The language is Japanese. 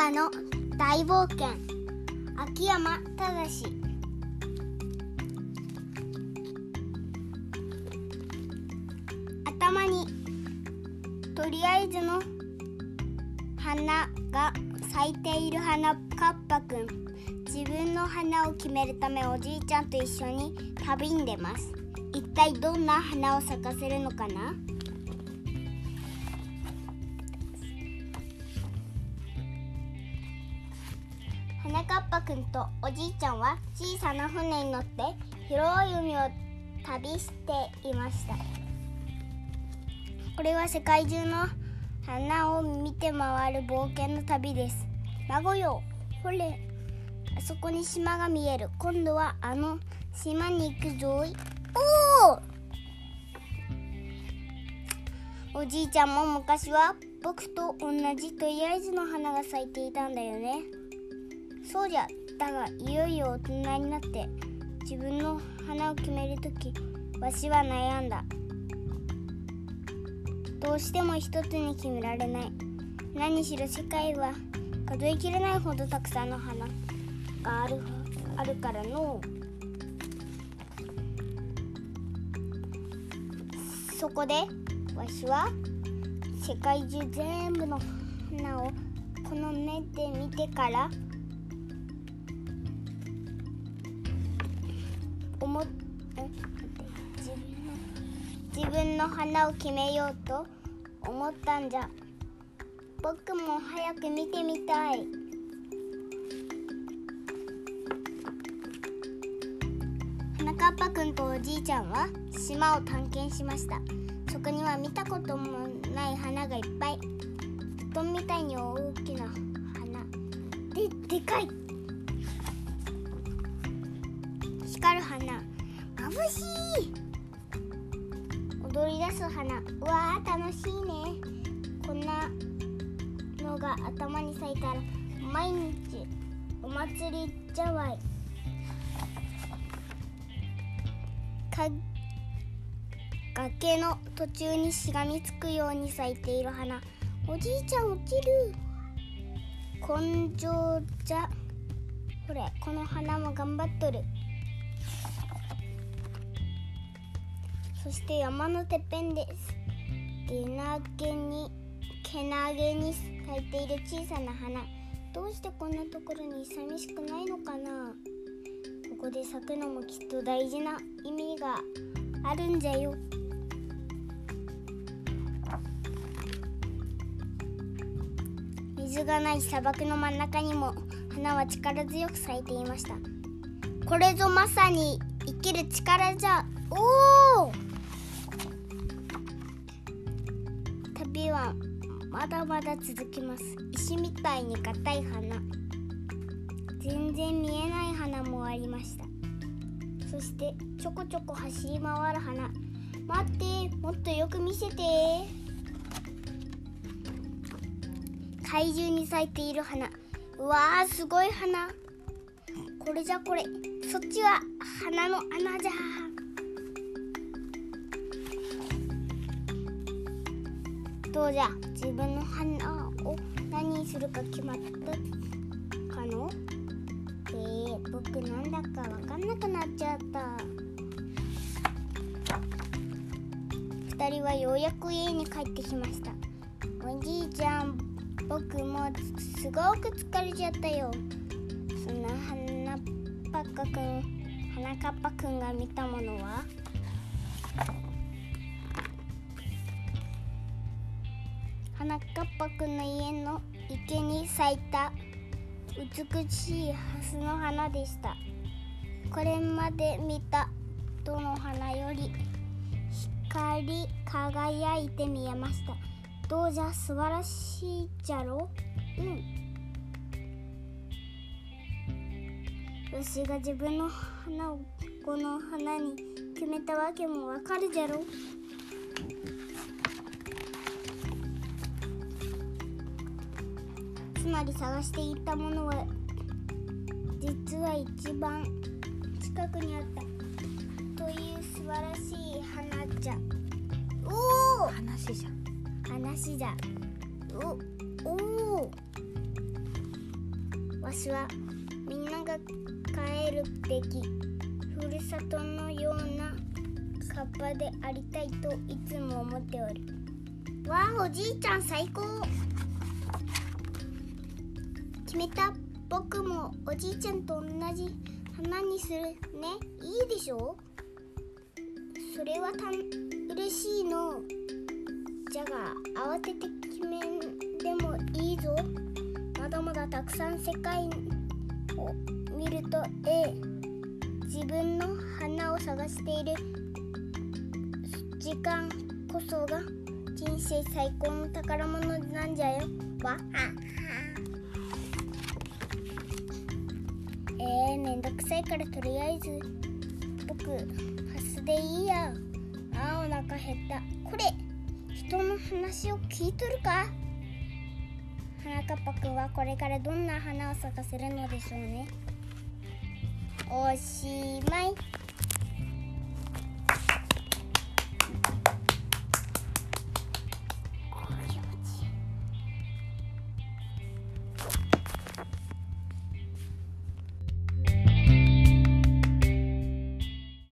パの大冒険。秋山正頭にとりあえずの花が咲いている花カッパくん自分の花を決めるためおじいちゃんと一緒に旅に出ます。一体どんな花を咲かせるのかな？花かっぱくんとおじいちゃんは小さな船に乗って広い海を旅していました。これは世界中の花を見て回る冒険の旅です。孫よほれあそこに島が見える。今度はあの島に行くぞい。おおじいちゃんも昔は僕と同じとりあえずの花が咲いていたんだよね。そうじゃ。だがいよいよ大人になって自分の花を決める時わしは悩んだ。どうしても一つに決められない。何しろ世界は数えきれないほどたくさんの花があるあるからの。そこでわしは世界中全部の花をこの目で見てから思っ自分の自分の花を決めようと思ったんじゃ。僕も早く見てみたい。花かっぱくんとおじいちゃんは島を探検しました。そこには見たこともない花がいっぱい。布団みたいに大きな花。ででかい。光る花。眩しい。踊り出す花。うわー楽しいね。こんなのが頭に咲いたら毎日お祭りじゃわい。か崖の途中にしがみつくように咲いている花。おじいちゃん落ちる。根性じゃ。ほれこの花も頑張っとる。そして山のてっぺんです。けなげにけなげに咲いている小さな花。どうしてこんなところに寂しくないのかな？ここで咲くのもきっと大事な意味があるんじゃよ。水がない砂漠の真ん中にも花は力強く咲いていました。これぞまさに生きる力じゃ。おお旅はまだまだ続きます。石みたいに硬い花。全然見えない花もありました。そしてちょこちょこ走り回る花。待ってもっとよく見せて。怪獣に咲いている花。うわーすごい花。これじゃこれ。そっちは花の穴じゃ。どうじゃ？自分の花を何にするか決まったかの？えー、僕なんだかわかんなくなっちゃった。二人はようやく家に帰ってきました。おじいちゃん僕もすごく疲れちゃったよ。そんな花パッカくん花かっぱくんが見たものは？花かっぱくんの家の池に咲いた美しいハスの花でした。これまで見たどの花より光り輝いて見えました。どうじゃ？素晴らしいじゃろ？うん。私が自分の花をこの花に決めたわけもわかるじゃろ？つまり探していたものは実は一番近くにあったという素晴らしい花じゃ。おお話じゃん。話じゃ。おおおわしはみんなが帰るべきふるさとのようなカッパでありたいといつも思っておる。わあおじいちゃん最高。決めた。僕もおじいちゃんと同じ花にするね。いいでしょ？それはた嬉しいの。じゃが慌てて決めんでもいいぞ。まだまだたくさん世界を見るとええ自分の花を探している。時間こそが人生最高の宝物なんじゃよ。わはえー、めんどくさいからとりあえず僕ハスでいいや。あお腹減った。これ人の話を聞いとるか？花かっぱくんはこれからどんな花を咲かせるのでしょうね。おしまい。